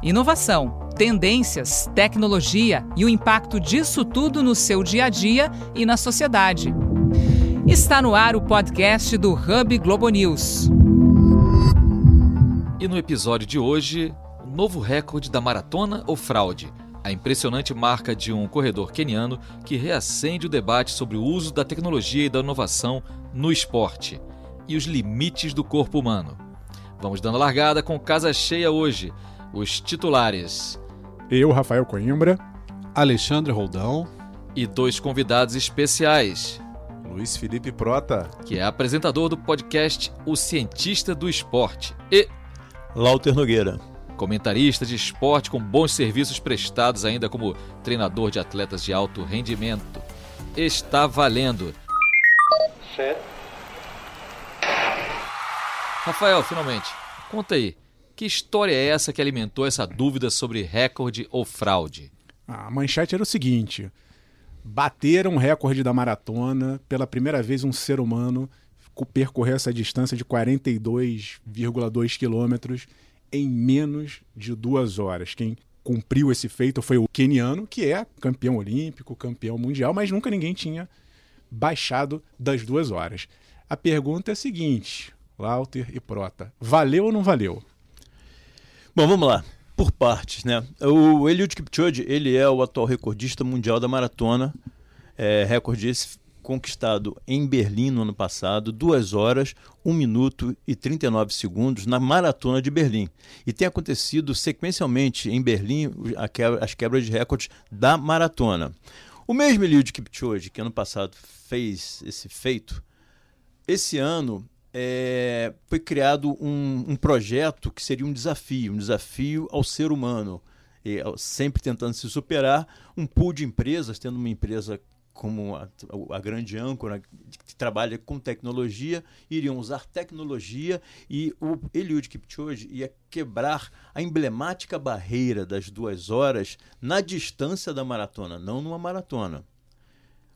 Inovação, tendências, tecnologia e o impacto disso tudo no seu dia a dia e na sociedade. Está no ar o podcast do Hub Globo News. E no episódio de hoje, novo recorde da maratona ou fraude? A impressionante marca de um corredor queniano que reacende o debate sobre o uso da tecnologia e da inovação no esporte e os limites do corpo humano. Vamos dando largada com casa cheia hoje. Os titulares. Eu, Rafael Coimbra. Alexandre Roldão. E dois convidados especiais. Luiz Felipe Prota. Que é apresentador do podcast O Cientista do Esporte. E. Lauter Nogueira. Comentarista de esporte com bons serviços prestados ainda como treinador de atletas de alto rendimento. Está valendo. Rafael, finalmente, conta aí. Que história é essa que alimentou essa dúvida sobre recorde ou fraude? A manchete era o seguinte: bateram o recorde da maratona. Pela primeira vez, um ser humano percorreu essa distância de 42,2 quilômetros em menos de duas horas. Quem cumpriu esse feito foi o keniano, que é campeão olímpico, campeão mundial, mas nunca ninguém tinha baixado das duas horas. A pergunta é a seguinte: Lauter e Prota, valeu ou não valeu? Bom, vamos lá. Por partes, né? O Eliud Kipchoge, ele é o atual recordista mundial da maratona. É, recorde esse conquistado em Berlim no ano passado, 2 horas, 1 minuto e 39 segundos na maratona de Berlim. E tem acontecido sequencialmente em Berlim quebra, as quebras de recordes da maratona. O mesmo Eliud Kipchoge, que ano passado fez esse feito, esse ano é, foi criado um, um, projeto que seria um desafio, um desafio ao ser humano, e, sempre tentando se superar, um pool de empresas, tendo uma empresa como a, a, grande âncora que trabalha com tecnologia, iriam usar tecnologia e o Eliud Kipchoge ia quebrar a emblemática barreira das duas horas na distância da maratona, não numa maratona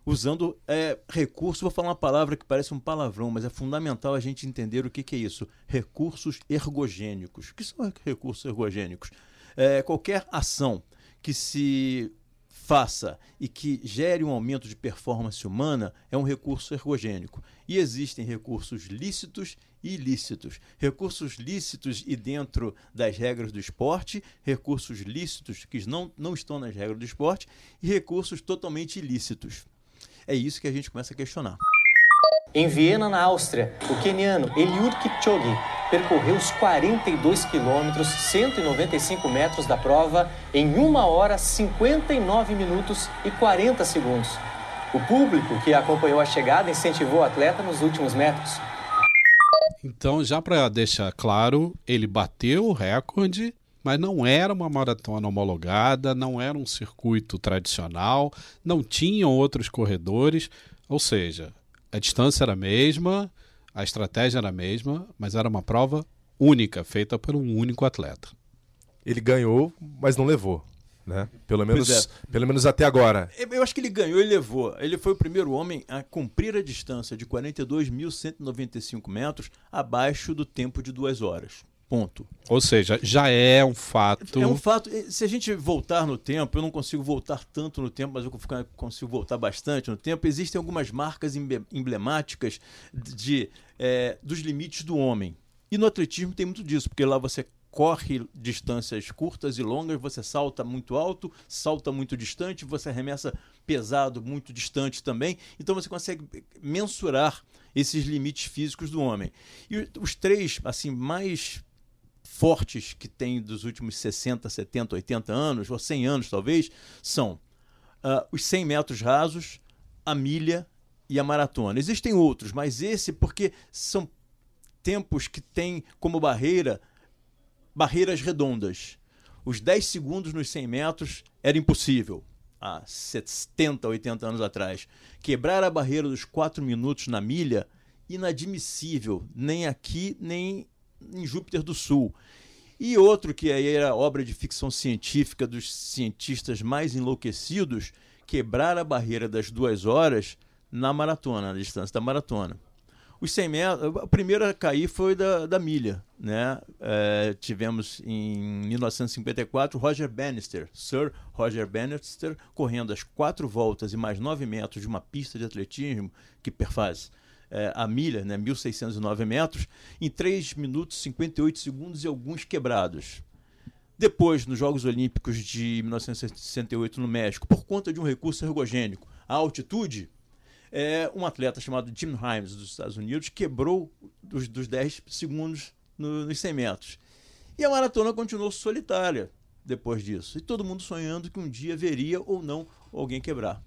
usando é, recurso, vou falar uma palavra que parece um palavrão, mas é fundamental a gente entender o que, que é isso. Recursos ergogênicos. O que são recursos ergogênicos? É, qualquer ação que se faça e que gere um aumento de performance humana é um recurso ergogênico. E existem recursos lícitos e ilícitos. Recursos lícitos e dentro das regras do esporte, recursos lícitos que não, não estão nas regras do esporte e recursos totalmente ilícitos. É isso que a gente começa a questionar. Em Viena, na Áustria, o queniano Eliud Kipchoge percorreu os 42 quilômetros, 195 metros da prova em 1 hora 59 minutos e 40 segundos. O público que acompanhou a chegada incentivou o atleta nos últimos metros. Então, já para deixar claro, ele bateu o recorde mas não era uma maratona homologada, não era um circuito tradicional, não tinham outros corredores, ou seja, a distância era a mesma, a estratégia era a mesma, mas era uma prova única, feita por um único atleta. Ele ganhou, mas não levou. Né? Pelo menos, é. pelo menos até agora. Eu acho que ele ganhou e levou. Ele foi o primeiro homem a cumprir a distância de 42.195 metros abaixo do tempo de duas horas. Ponto. Ou seja, já é um fato. É um fato. Se a gente voltar no tempo, eu não consigo voltar tanto no tempo, mas eu consigo voltar bastante no tempo. Existem algumas marcas emblemáticas de, é, dos limites do homem. E no atletismo tem muito disso, porque lá você corre distâncias curtas e longas, você salta muito alto, salta muito distante, você arremessa pesado, muito distante também. Então você consegue mensurar esses limites físicos do homem. E os três assim mais fortes que tem dos últimos 60, 70, 80 anos, ou 100 anos talvez, são uh, os 100 metros rasos, a milha e a maratona. Existem outros, mas esse porque são tempos que têm como barreira barreiras redondas. Os 10 segundos nos 100 metros era impossível há 70, 80 anos atrás. Quebrar a barreira dos 4 minutos na milha, inadmissível, nem aqui, nem em Júpiter do Sul. E outro que aí era obra de ficção científica dos cientistas mais enlouquecidos, quebrar a barreira das duas horas na maratona, na distância da maratona. Os 100 metros, a primeira a cair foi da, da milha. Né? É, tivemos em 1954 Roger Bannister, Sir Roger Bannister, correndo as quatro voltas e mais nove metros de uma pista de atletismo que perfaz é, a milha, né, 1.609 metros, em 3 minutos 58 segundos e alguns quebrados. Depois, nos Jogos Olímpicos de 1968 no México, por conta de um recurso ergogênico, a altitude, é, um atleta chamado Jim Himes, dos Estados Unidos, quebrou dos, dos 10 segundos no, nos 100 metros. E a maratona continuou solitária depois disso. E todo mundo sonhando que um dia veria ou não alguém quebrar.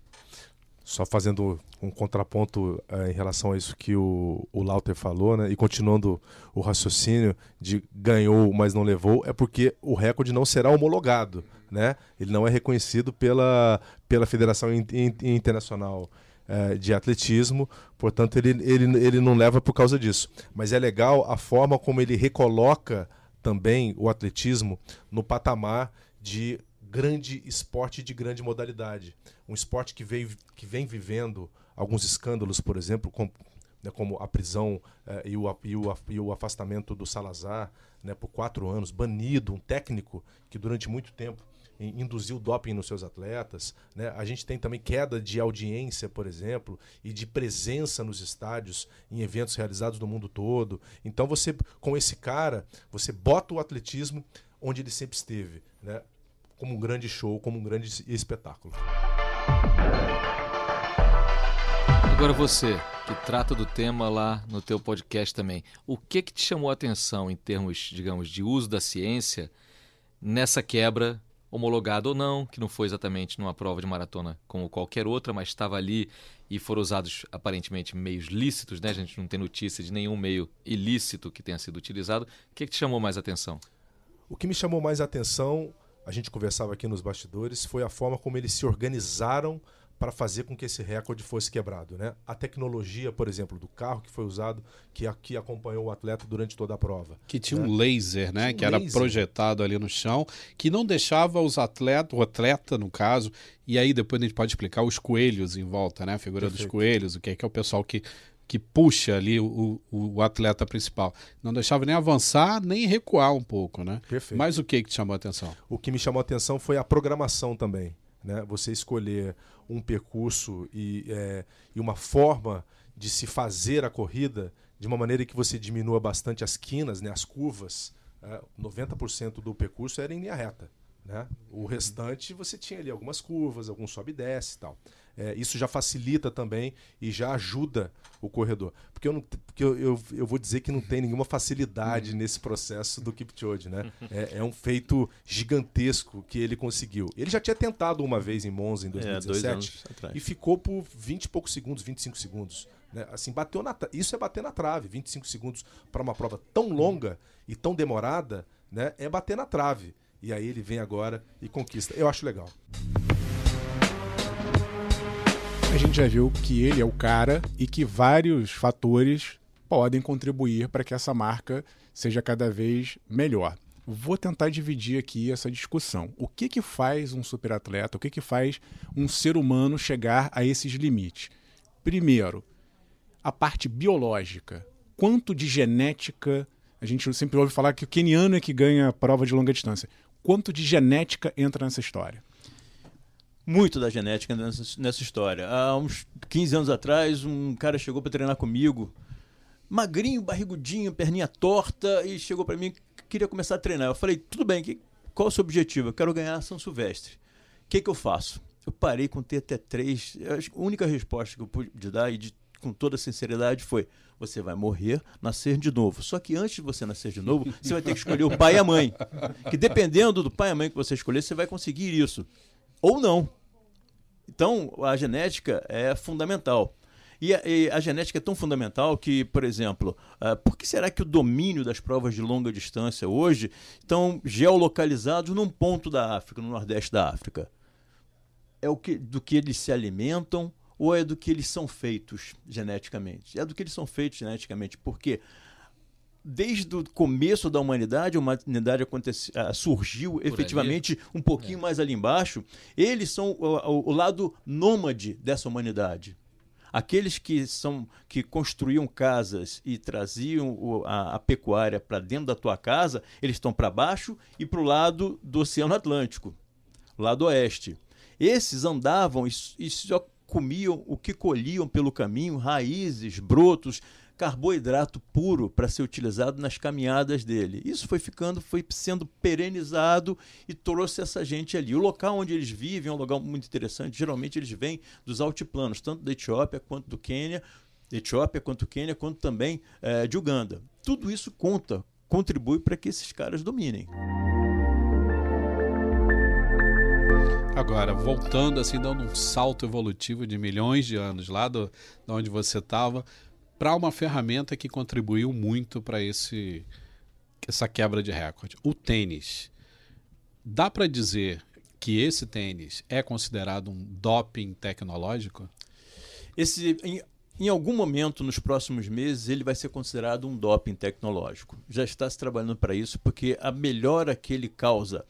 Só fazendo um contraponto é, em relação a isso que o, o Lauter falou, né? E continuando o raciocínio de ganhou, mas não levou, é porque o recorde não será homologado, né? Ele não é reconhecido pela, pela Federação Internacional é, de Atletismo, portanto ele, ele, ele não leva por causa disso. Mas é legal a forma como ele recoloca também o atletismo no patamar de grande esporte de grande modalidade. Um esporte que vem, que vem vivendo alguns escândalos, por exemplo, com, né, como a prisão eh, e, o, e, o, e, o, afastamento do Salazar né, por quatro anos, banido, um técnico que durante muito tempo induziu doping nos seus atletas. Né? A gente tem também queda de audiência, por exemplo, e de presença nos estádios em eventos realizados no mundo todo. Então você, com esse cara, você bota o atletismo onde ele sempre esteve. Né? como um grande show, como um grande espetáculo. Agora você, que trata do tema lá no teu podcast também, o que que te chamou a atenção em termos, digamos, de uso da ciência nessa quebra homologada ou não, que não foi exatamente numa prova de maratona como qualquer outra, mas estava ali e foram usados aparentemente meios lícitos, né? A gente não tem notícia de nenhum meio ilícito que tenha sido utilizado. O que, que te chamou mais atenção? O que me chamou mais atenção a gente conversava aqui nos bastidores, foi a forma como eles se organizaram para fazer com que esse recorde fosse quebrado. Né? A tecnologia, por exemplo, do carro que foi usado, que aqui acompanhou o atleta durante toda a prova. Que tinha né? um laser, né? Que era projetado ali no chão, que não deixava os atletas, o atleta, no caso, e aí depois a gente pode explicar os coelhos em volta, né? A figura Perfeito. dos coelhos, o que é, que é o pessoal que que puxa ali o, o, o, atleta principal. Não deixava nem avançar, nem recuar um pouco, né? Perfeito. Mas o que que te chamou a atenção? O que me chamou a atenção foi a programação também. Né? Você escolher um percurso e, é, e uma forma de se fazer a corrida de uma maneira que você diminua bastante as quinas, né? as curvas. É, 90% do percurso era em linha reta. Né? O restante você tinha ali algumas curvas, algum sobe e desce e tal. É, isso já facilita também e já ajuda o corredor. Porque, eu, não, porque eu, eu, eu vou dizer que não tem nenhuma facilidade uhum. nesse processo do Kipchoge. Né? É, é, um feito gigantesco que ele conseguiu. Ele já tinha tentado uma vez em Monza em 2017 é, e ficou por 20 e poucos segundos, 25 segundos. Né? Assim, bateu na Isso é bater na trave. 25 segundos para uma prova tão longa e tão demorada né? é bater na trave. E aí ele vem agora e conquista. Eu acho legal. A gente já viu que ele é o cara e que vários fatores podem contribuir para que essa marca seja cada vez melhor. Vou tentar dividir aqui essa discussão. O que, que faz um superatleta, o que, que faz um ser humano chegar a esses limites? Primeiro, a parte biológica. Quanto de genética. A gente sempre ouve falar que o keniano é que ganha a prova de longa distância. Quanto de genética entra nessa história? Muito da genética nessa, nessa história. Há uns 15 anos atrás, um cara chegou para treinar comigo, magrinho, barrigudinho, perninha torta, e chegou para mim que queria começar a treinar. Eu falei, tudo bem, que, qual é o seu objetivo? Eu quero ganhar São Silvestre. O que, que eu faço? Eu parei com TT3. A única resposta que eu pude dar, e de, com toda sinceridade, foi: você vai morrer, nascer de novo. Só que antes de você nascer de novo, você vai ter que escolher o pai e a mãe. Que dependendo do pai e a mãe que você escolher, você vai conseguir isso ou não. Então, a genética é fundamental. E a, e a, genética é tão fundamental que, por exemplo, uh, por que será que o domínio das provas de longa distância hoje estão geolocalizados num ponto da África, no nordeste da África? É o que, do que eles se alimentam ou é do que eles são feitos geneticamente? É do que eles são feitos geneticamente, porque desde o começo da humanidade, a humanidade acontece, uh, surgiu Por efetivamente ali. um pouquinho é. mais ali embaixo. Eles são o, o, lado nômade dessa humanidade. Aqueles que são que construíam casas e traziam o, a, a, pecuária para dentro da tua casa, eles estão para baixo e para o lado do Oceano Atlântico, lado oeste. Esses andavam e, e só comiam o que colhiam pelo caminho, raízes, brotos, carboidrato puro para ser utilizado nas caminhadas dele. Isso foi ficando, foi sendo perenizado e trouxe essa gente ali. O local onde eles vivem é um lugar muito interessante. Geralmente eles vêm dos altiplanos, tanto da Etiópia quanto do Quênia, Etiópia quanto Quênia, quanto também é, de Uganda. Tudo isso conta, contribui para que esses caras dominem. Agora, voltando assim, dando um salto evolutivo de milhões de anos lá do, de onde você estava, para uma ferramenta que contribuiu muito para esse essa quebra de recorde, o tênis. Dá para dizer que esse tênis é considerado um doping tecnológico? Esse, em, em algum momento nos próximos meses ele vai ser considerado um doping tecnológico. Já está se trabalhando para isso porque a melhora que ele causa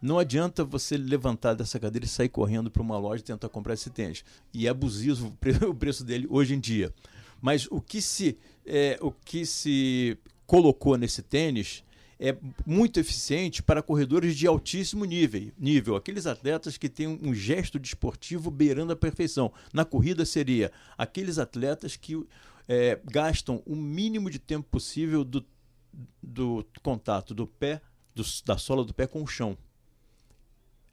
não adianta você levantar dessa cadeira e sair correndo para uma loja e tentar comprar esse tênis. E é abusivo o preço dele hoje em dia. Mas o que se, é, o que se colocou nesse tênis é muito eficiente para corredores de altíssimo nível, nível, aqueles atletas que têm um gesto desportivo beirando a perfeição. Na corrida seria aqueles atletas que é, gastam o mínimo de tempo possível do, do contato do pé, do, da sola do pé com o chão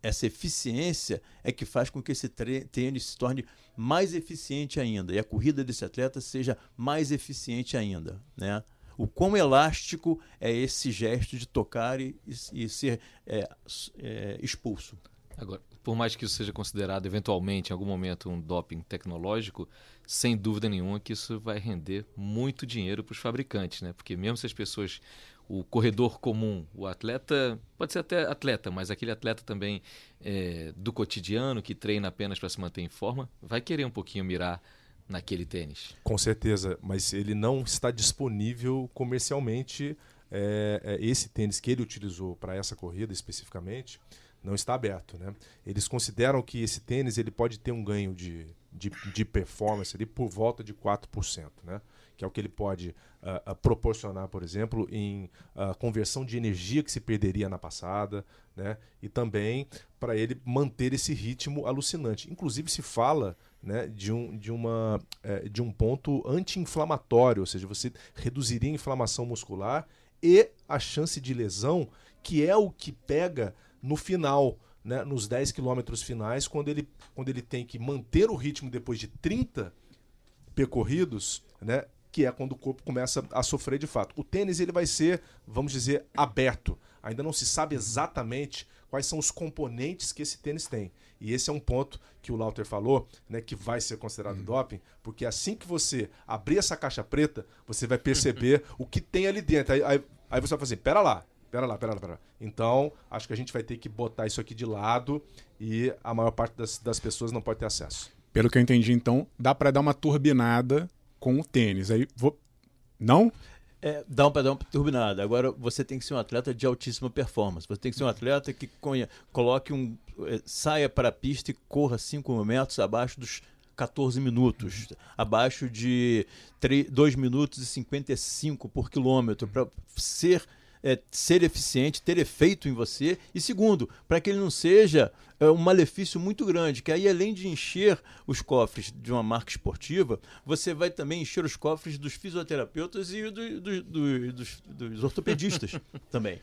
essa eficiência é que faz com que esse tênis se torne mais eficiente ainda e a corrida desse atleta seja mais eficiente ainda, né? O quão elástico é esse gesto de tocar e, e ser é, é, expulso. Agora, por mais que isso seja considerado eventualmente, em algum momento, um doping tecnológico, sem dúvida nenhuma que isso vai render muito dinheiro para os fabricantes, né? Porque mesmo se as pessoas o corredor comum, o atleta, pode ser até atleta, mas aquele atleta também é, do cotidiano que treina apenas para se manter em forma, vai querer um pouquinho mirar naquele tênis. Com certeza, mas ele não está disponível comercialmente. É, é, esse tênis que ele utilizou para essa corrida especificamente não está aberto. Né? Eles consideram que esse tênis ele pode ter um ganho de, de, de performance ali por volta de 4%. Né? Que é o que ele pode uh, proporcionar, por exemplo, em uh, conversão de energia que se perderia na passada, né? e também para ele manter esse ritmo alucinante. Inclusive se fala né, de, um, de, uma, eh, de um ponto anti-inflamatório, ou seja, você reduziria a inflamação muscular e a chance de lesão, que é o que pega no final. Né, nos 10 quilômetros finais, quando ele, quando ele tem que manter o ritmo depois de 30 percorridos, né, que é quando o corpo começa a sofrer de fato. O tênis ele vai ser, vamos dizer, aberto. Ainda não se sabe exatamente quais são os componentes que esse tênis tem. E esse é um ponto que o Lauter falou, né, que vai ser considerado uhum. doping, porque assim que você abrir essa caixa preta, você vai perceber o que tem ali dentro. Aí, aí, aí você vai fazer assim, pera lá, pera lá, pera lá, pera lá. Então, acho que a gente vai ter que botar isso aqui de lado e a maior parte das, das pessoas não pode ter acesso. Pelo que eu entendi, então, dá para dar uma turbinada com o tênis. Aí vou. Não? É, dá um pedal turbinado. Agora você tem que ser um atleta de altíssima performance. Você tem que ser um atleta que conhe... coloque um. É, saia para a pista e corra 5 metros abaixo dos 14 minutos, abaixo de 3, 2 minutos e 55 por quilômetro, para ser é, ser eficiente, ter efeito em você. E segundo, para que ele não seja é, um malefício muito grande, que aí além de encher os cofres de uma marca esportiva, você vai também encher os cofres dos fisioterapeutas e do, do, do, dos, dos ortopedistas também.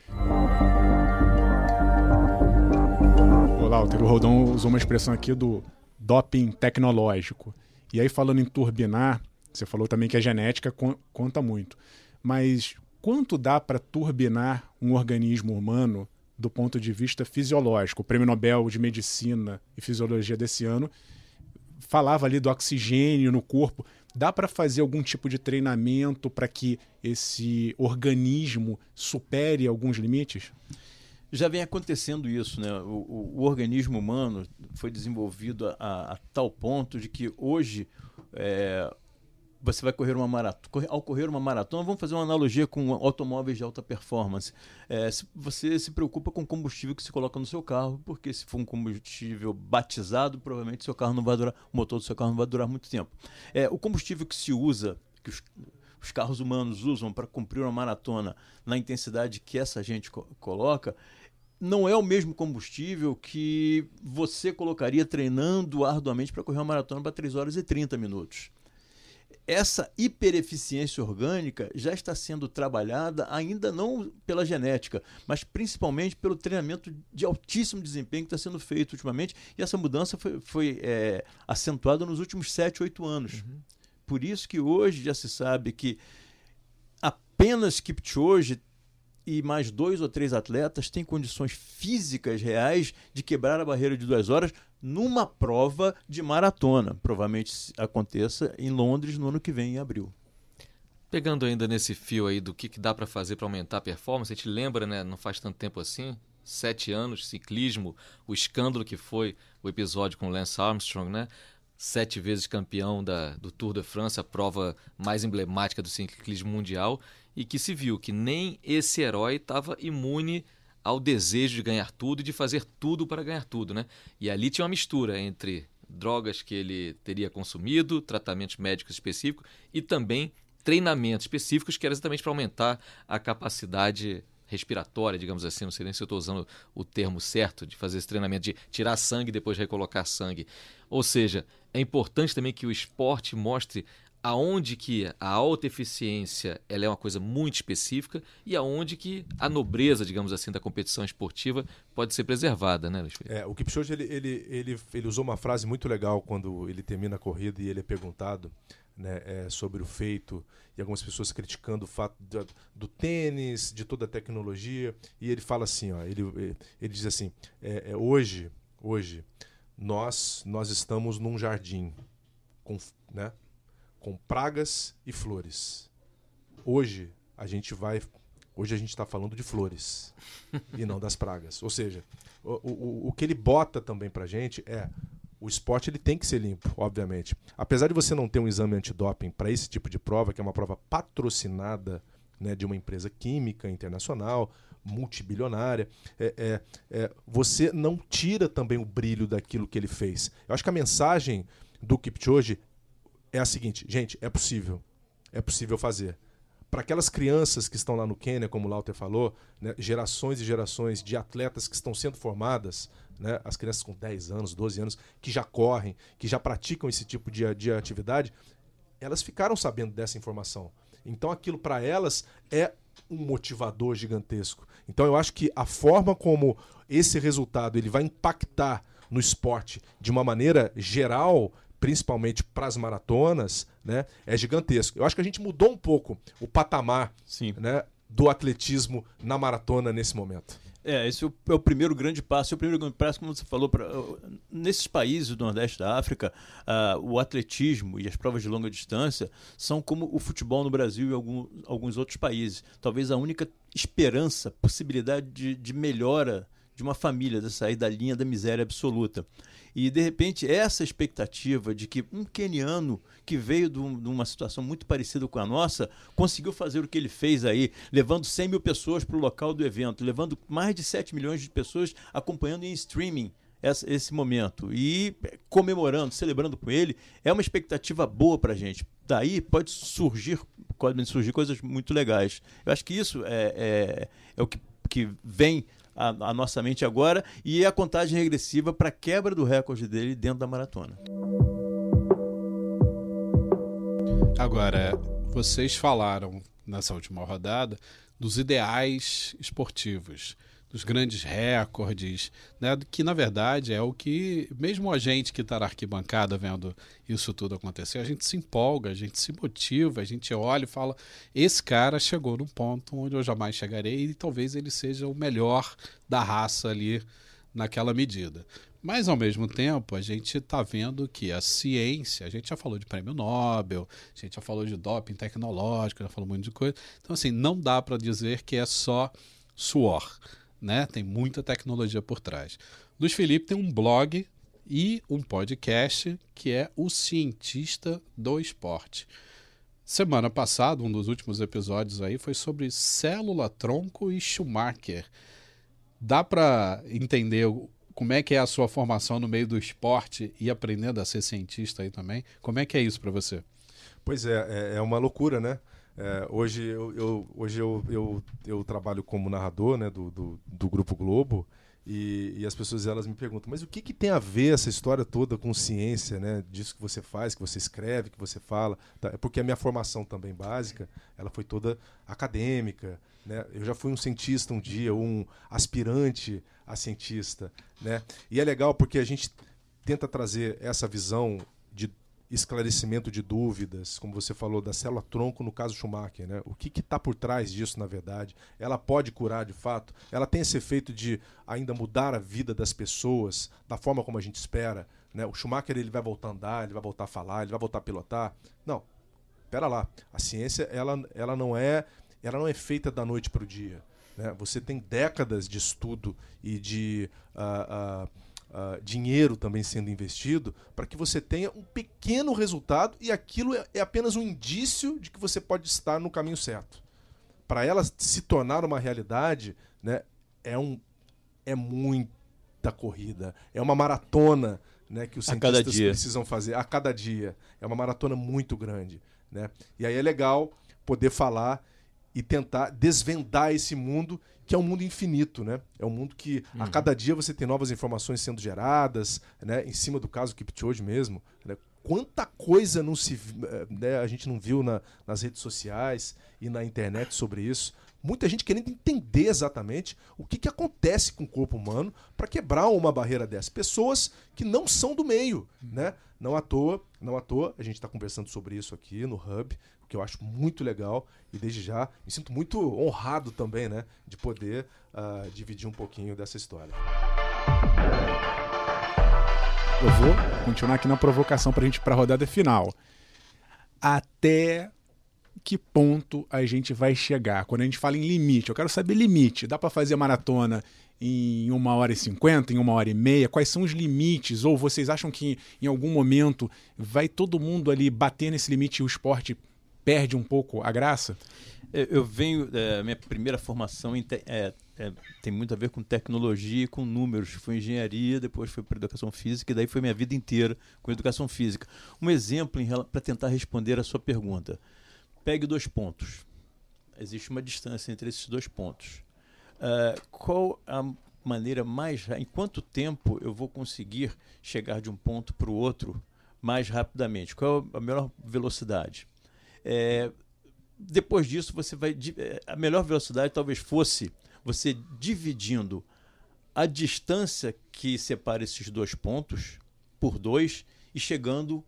Olá, o Rodão usou uma expressão aqui do doping tecnológico. E aí, falando em turbinar, você falou também que a genética conta muito. Mas quanto dá para turbinar um organismo humano do ponto de vista fisiológico? O Prêmio Nobel de Medicina e Fisiologia desse ano falava ali do oxigênio no corpo. Dá para fazer algum tipo de treinamento para que esse organismo supere alguns limites? Já vem acontecendo isso, né? O, o, o organismo humano foi desenvolvido a, a, tal ponto de que hoje é, você vai correr uma maratona. Ao correr uma maratona, vamos fazer uma analogia com automóveis de alta performance. É, se você se preocupa com o combustível que se coloca no seu carro, porque se for um combustível batizado, provavelmente seu carro não vai durar, o motor do seu carro não vai durar muito tempo. É, o combustível que se usa, que os, os carros humanos usam para cumprir uma maratona na intensidade que essa gente co coloca, não é o mesmo combustível que você colocaria treinando arduamente para correr uma maratona para 3 horas e 30 minutos essa hipereficiência orgânica já está sendo trabalhada ainda não pela genética, mas principalmente pelo treinamento de altíssimo desempenho que está sendo feito ultimamente. E essa mudança foi, foi é, acentuada nos últimos 7, 8 anos. Uhum. Por isso que hoje já se sabe que apenas Kipchoge e mais dois ou três atletas têm condições físicas reais de quebrar a barreira de duas horas numa prova de maratona. Provavelmente aconteça em Londres no ano que vem, em abril. Pegando ainda nesse fio aí do que, que dá para fazer para aumentar a performance, a gente lembra, né, não faz tanto tempo assim, sete anos, ciclismo, o escândalo que foi o episódio com Lance Armstrong, né? Sete vezes campeão da, do Tour de France, a prova mais emblemática do ciclismo mundial, e que se viu que nem esse herói estava imune ao desejo de ganhar tudo e de fazer tudo para ganhar tudo, né? E ali tinha uma mistura entre drogas que ele teria consumido, tratamentos médicos específicos e também treinamentos específicos que era exatamente para aumentar a capacidade respiratória, digamos assim, não sei nem se eu estou usando o termo certo de fazer esse treinamento de tirar sangue e depois recolocar sangue. Ou seja, é importante também que o esporte mostre aonde que a alta eficiência ela é uma coisa muito específica e aonde que a nobreza, digamos assim, da competição esportiva pode ser preservada, né, Luiz É, o Kipchoge ele, ele, ele, ele usou uma frase muito legal quando ele termina a corrida e ele é perguntado né, é, sobre o feito e algumas pessoas criticando o fato do, do, tênis, de toda a tecnologia e ele fala assim, ó, ele, ele diz assim, é, é, hoje, hoje nós nós estamos num jardim com, né, com pragas e flores. Hoje a gente vai, hoje a gente está falando de flores e não das pragas. Ou seja, o, o, o que ele bota também para gente é o esporte ele tem que ser limpo, obviamente. Apesar de você não ter um exame antidoping para esse tipo de prova, que é uma prova patrocinada né, de uma empresa química internacional, multibilionária, é, é, é, você não tira também o brilho daquilo que ele fez. Eu acho que a mensagem do Kipchoge é a seguinte, gente, é possível. É possível fazer. Para aquelas crianças que estão lá no Quênia, como o Lauter falou, né, gerações e gerações de atletas que estão sendo formadas, né, as crianças com 10 anos, 12 anos, que já correm, que já praticam esse tipo de, de atividade, elas ficaram sabendo dessa informação. Então aquilo para elas é um motivador gigantesco. Então eu acho que a forma como esse resultado ele vai impactar no esporte de uma maneira geral principalmente para as maratonas, né, é gigantesco. Eu acho que a gente mudou um pouco o patamar Sim. Né, do atletismo na maratona nesse momento. É, esse é o, é primeiro grande passo. É o primeiro grande passo, como você falou, pra, nesses países do Nordeste da África, uh, o atletismo e as provas de longa distância são como o futebol no Brasil e algum, alguns outros países. Talvez a única esperança, possibilidade de, de melhora de uma família, de sair da linha da miséria absoluta. E, de repente, essa expectativa de que um queniano que veio de, um, uma situação muito parecida com a nossa conseguiu fazer o que ele fez aí, levando 100 mil pessoas para o local do evento, levando mais de 7 milhões de pessoas acompanhando em streaming esse momento e comemorando, celebrando com ele, é uma expectativa boa para a gente. Daí pode surgir, podem surgir coisas muito legais. Eu acho que isso é, é, é o que, que vem a, a nossa mente agora e a contagem regressiva para a quebra do recorde dele dentro da maratona. Agora, vocês falaram nessa última rodada dos ideais esportivos dos grandes recordes, né? que na verdade é o que, mesmo a gente que está na arquibancada vendo isso tudo acontecer, a gente se empolga, a gente se motiva, a gente olha e fala: esse cara chegou num ponto onde eu jamais chegarei e talvez ele seja o melhor da raça ali naquela medida. Mas, ao mesmo tempo, a gente está vendo que a ciência, a gente já falou de prêmio Nobel, a gente já falou de doping tecnológico, já falou muito de coisa. Então, assim, não dá para dizer que é só suor né? Tem muita tecnologia por trás. Luiz Felipe tem um blog e um podcast que é o Cientista do Esporte. Semana passada, um dos últimos episódios aí foi sobre célula, tronco e Schumacher. Dá para entender como é que é a sua formação no meio do esporte e aprendendo a ser cientista aí também? Como é que é isso para você? Pois é, é, é uma loucura, né? É, hoje eu, eu hoje eu, eu, eu, trabalho como narrador né, do, do, do Grupo Globo e, e, as pessoas elas me perguntam, mas o que, que tem a ver essa história toda com ciência, né? Disso que você faz, que você escreve, que você fala. Tá? É porque a minha formação também básica, ela foi toda acadêmica. Né? Eu já fui um cientista um dia, um aspirante a cientista. Né? E é legal porque a gente tenta trazer essa visão esclarecimento de dúvidas, como você falou, da célula-tronco no caso Schumacher. Né? O que está por trás disso, na verdade? Ela pode curar de fato? Ela tem esse efeito de ainda mudar a vida das pessoas da forma como a gente espera? Né? O Schumacher ele vai voltar a andar, ele vai voltar a falar, ele vai voltar a pilotar? Não. Espera lá. A ciência ela, ela, não é, ela não é feita da noite para o dia. Né? Você tem décadas de estudo e de. Uh, uh, uh, dinheiro também sendo investido para que você tenha um pequeno resultado e aquilo é, é apenas um indício de que você pode estar no caminho certo. Para ela se tornar uma realidade, né, é, um, é muita corrida, é uma maratona né, que os cientistas precisam fazer a cada dia. É uma maratona muito grande. Né? E aí é legal poder falar e tentar desvendar esse mundo que é um mundo infinito, né? É um mundo que uhum. a cada dia você tem novas informações sendo geradas, né? Em cima do caso Kipchoge mesmo, né? Quanta coisa não se, eh, né? a gente não viu na, nas redes sociais e na internet sobre isso. Muita gente querendo entender exatamente o que, que acontece com o corpo humano para quebrar uma barreira dessa. Pessoas que não são do meio, né? Não à toa, não à toa, a gente está conversando sobre isso aqui no Hub, que eu acho muito legal e desde já me sinto muito honrado também, né, de poder uh, dividir um pouquinho dessa história. Eu vou continuar aqui na provocação para a gente para a rodada final. Até que ponto a gente vai chegar? Quando a gente fala em limite, eu quero saber limite. Dá para fazer maratona em uma hora e cinquenta, em uma hora e meia? Quais são os limites? Ou vocês acham que em algum momento vai todo mundo ali bater nesse limite e o esporte perde um pouco a graça? Eu venho, é, minha primeira formação te, é, é, tem muito a ver com tecnologia e com números. Foi engenharia, depois foi para educação física e daí foi minha vida inteira com educação física. Um exemplo para tentar responder a sua pergunta. Pegue dois pontos. Existe uma distância entre esses dois pontos. Uh, qual a maneira mais. Em quanto tempo eu vou conseguir chegar de um ponto para o outro mais rapidamente? Qual é a melhor velocidade? É, depois disso, você vai. É, a melhor velocidade talvez fosse você dividindo a distância que separa esses dois pontos por dois e chegando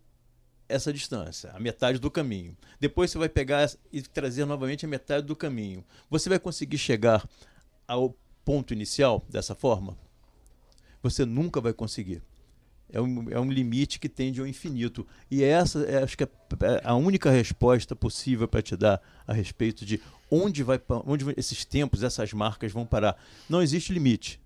essa distância, a metade do caminho. Depois você vai pegar e trazer novamente a metade do caminho. Você vai conseguir chegar ao ponto inicial dessa forma? Você nunca vai conseguir. É um, é um limite que tende ao infinito. E essa é, acho que é, é a única resposta possível para te dar a respeito de onde vai onde esses tempos, essas marcas vão parar. Não existe limite.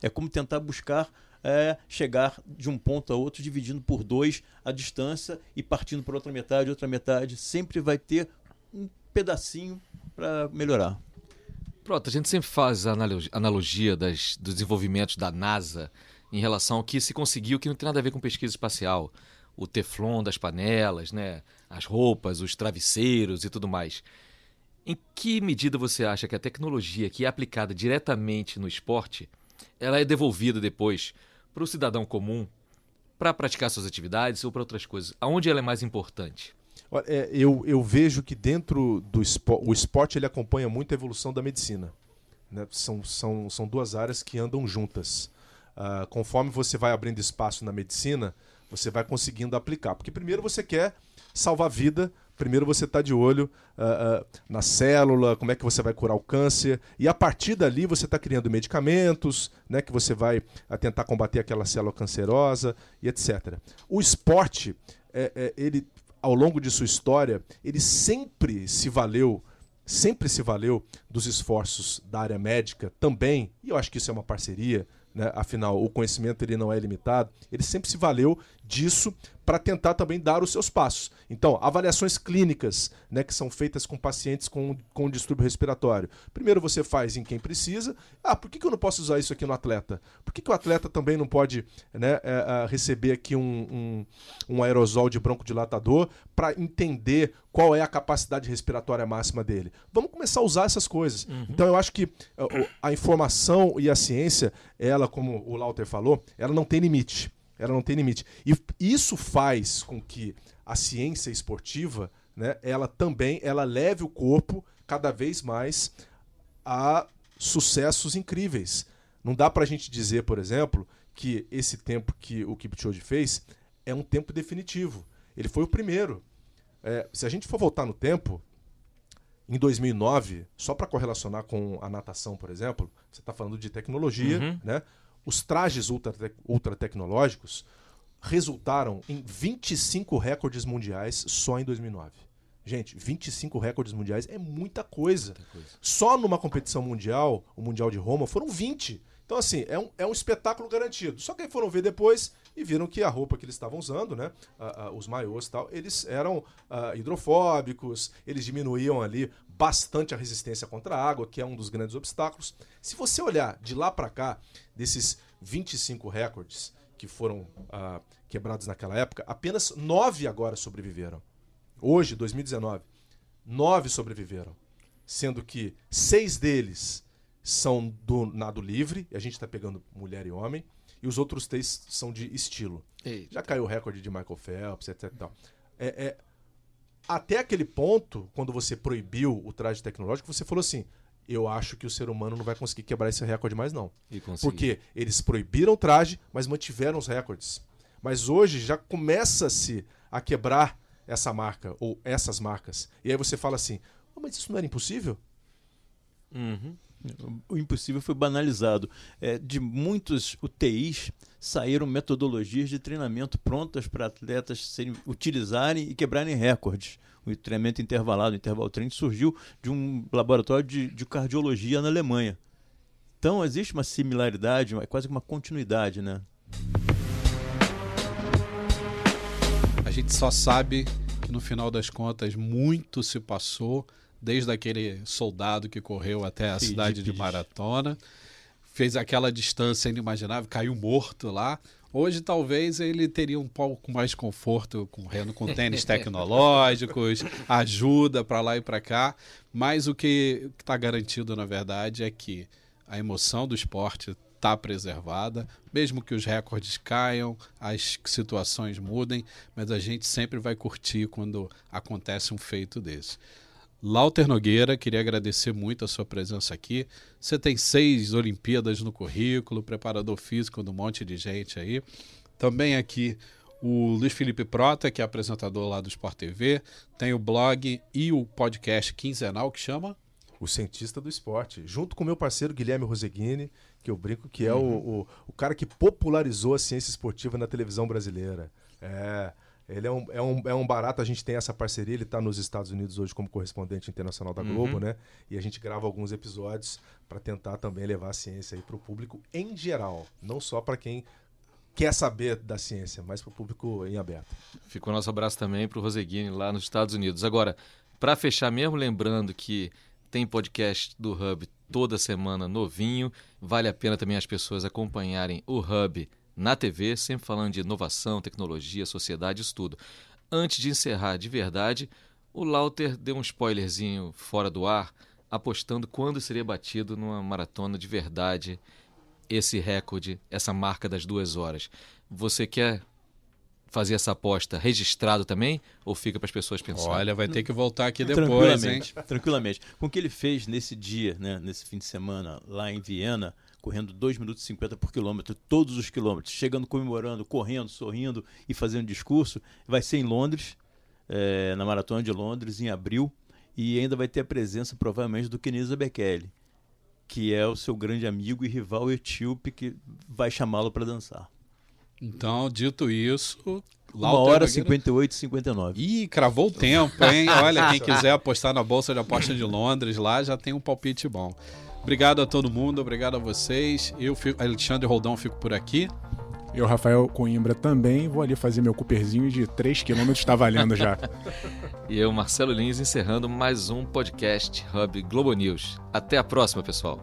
É como tentar buscar é, chegar de um ponto a outro, dividindo por dois a distância e partindo para outra metade, outra metade. Sempre vai ter um pedacinho para melhorar. Pronto, a gente sempre faz a analogia das, dos desenvolvimentos da NASA em relação ao que se conseguiu, que não tem nada a ver com pesquisa espacial. O teflon das panelas, né? as roupas, os travesseiros e tudo mais. Em que medida você acha que a tecnologia que é aplicada diretamente no esporte, ela é devolvida depois para o cidadão comum para praticar suas atividades ou para outras coisas? Aonde ela é mais importante? É, eu, eu vejo que dentro do esporte, o esporte ele acompanha muito a evolução da medicina. Né? São, são, são duas áreas que andam juntas. Uh, conforme você vai abrindo espaço na medicina, você vai conseguindo aplicar. Porque primeiro você quer salvar vida, primeiro você está de olho uh, uh, na célula, como é que você vai curar o câncer, e a partir dali você está criando medicamentos, né, que você vai tentar combater aquela célula cancerosa e etc. O esporte, é, é, ele, ao longo de sua história, ele sempre se valeu sempre se valeu dos esforços da área médica também, e eu acho que isso é uma parceria né? afinal o conhecimento ele não é limitado, ele sempre se valeu disso para tentar também dar os seus passos. Então, avaliações clínicas, né, que são feitas com pacientes com, com distúrbio respiratório. Primeiro você faz em quem precisa. Ah, por que, que eu não posso usar isso aqui no atleta? Por que, que o atleta também não pode né, é, receber aqui um, um, um aerosol de broncodilatador para entender qual é a capacidade respiratória máxima dele? Vamos começar a usar essas coisas. Uhum. Então, eu acho que a, a informação e a ciência, ela, como o Lauter falou, ela não tem limite. Ela não tem limite. E isso faz com que a ciência esportiva, né, ela também ela leve o corpo cada vez mais a sucessos incríveis. Não dá para a gente dizer, por exemplo, que esse tempo que o Kipchoge fez é um tempo definitivo. Ele foi o primeiro. É, se a gente for voltar no tempo, em 2009, só para correlacionar com a natação, por exemplo, você está falando de tecnologia, uhum. né? Os trajes ultra, ultra tecnológicos resultaram em 25 recordes mundiais só em 2009. Gente, 25 recordes mundiais é muita coisa. muita coisa. Só numa competição mundial, o Mundial de Roma, foram 20. Então, assim, é um, é um espetáculo garantido. Só que aí foram ver depois e viram que a roupa que eles estavam usando, né, os maiôs e tal, eles eram uh, hidrofóbicos, eles diminuíam ali bastante a resistência contra a água, que é um dos grandes obstáculos. Se você olhar de lá para cá, desses 25 recordes que foram quebrados naquela época, apenas nove agora sobreviveram. Hoje, 2019, nove sobreviveram, sendo que seis deles são do nado livre, e a gente está pegando mulher e homem, e os outros três são de estilo. Eita. Já caiu o recorde de Michael Phelps, etc. É, é, até aquele ponto, quando você proibiu o traje tecnológico, você falou assim: eu acho que o ser humano não vai conseguir quebrar esse recorde mais, não. Porque eles proibiram o traje, mas mantiveram os recordes. Mas hoje já começa-se a quebrar essa marca, ou essas marcas. E aí você fala assim: oh, mas isso não era impossível? Uhum. O impossível foi banalizado. É, de muitos UTIs saíram metodologias de treinamento prontas para atletas serem, utilizarem e quebrarem recordes. O treinamento intervalado, o interval training, surgiu de um laboratório de, de cardiologia na Alemanha. Então existe uma similaridade, é quase uma continuidade, né? A gente só sabe que no final das contas muito se passou desde aquele soldado que correu até a cidade de Maratona, fez aquela distância inimaginável, caiu morto lá. Hoje talvez ele teria um pouco mais conforto correndo com tênis tecnológicos, ajuda para lá e para cá, mas o que está garantido na verdade é que a emoção do esporte está preservada, mesmo que os recordes caiam, as situações mudem, mas a gente sempre vai curtir quando acontece um feito desse. Lauter Nogueira, queria agradecer muito a sua presença aqui. Você tem seis Olimpíadas no currículo, preparador físico de um monte de gente aí. Também aqui o Luiz Felipe Prota, que é apresentador lá do Sport TV. Tem o blog e o podcast quinzenal que chama o cientista do esporte, junto com meu parceiro Guilherme Roseguini, que eu brinco que é uhum. o, o, o, cara que popularizou a ciência esportiva na televisão brasileira. É, ele é um, é, um, é um barato, a gente tem essa parceria, ele está nos Estados Unidos hoje como correspondente internacional da Globo, uhum. né? E a gente grava alguns episódios para tentar também levar a ciência aí para o público em geral, não só para quem quer saber da ciência, mas para o público em aberto. Fica o nosso abraço também para o Roseguini lá nos Estados Unidos. Agora, para fechar mesmo, lembrando que tem podcast do Hub toda semana novinho, vale a pena também as pessoas acompanharem o Hub na TV, sempre falando de inovação, tecnologia, sociedade, isso tudo. Antes de encerrar de verdade, o Lauter deu um spoilerzinho fora do ar, apostando quando seria batido numa maratona de verdade esse recorde, essa marca das duas horas. Você quer fazer essa aposta registrado também ou fica para as pessoas pensarem? Olha, vai ter que voltar aqui depois, tranquilamente, hein? Tranquilamente. Com o que ele fez nesse dia, né, nesse fim de semana lá em Viena, correndo 2 minutos e 50 por quilômetro, todos os quilômetros, chegando comemorando, correndo, sorrindo e fazendo discurso. Vai ser em Londres, é, na Maratona de Londres, em abril, e ainda vai ter a presença, provavelmente, do Kenisa Bekele, que é o seu grande amigo e rival etíope, que vai chamá-lo para dançar. Então, dito isso, Uma hora e 58 e 59. Ih, cravou o tempo, hein? Olha, quem quiser apostar na Bolsa de Aposta de Londres lá, já tem um palpite bom. Obrigado a todo mundo, obrigado a vocês. Eu, fico, Alexandre Roldão, fico por aqui. Eu, Rafael Coimbra, também vou ali fazer meu Cooperzinho de 3 km, está valendo já. e eu, Marcelo Lins, encerrando mais um podcast Hub Globo News. Até a próxima, pessoal.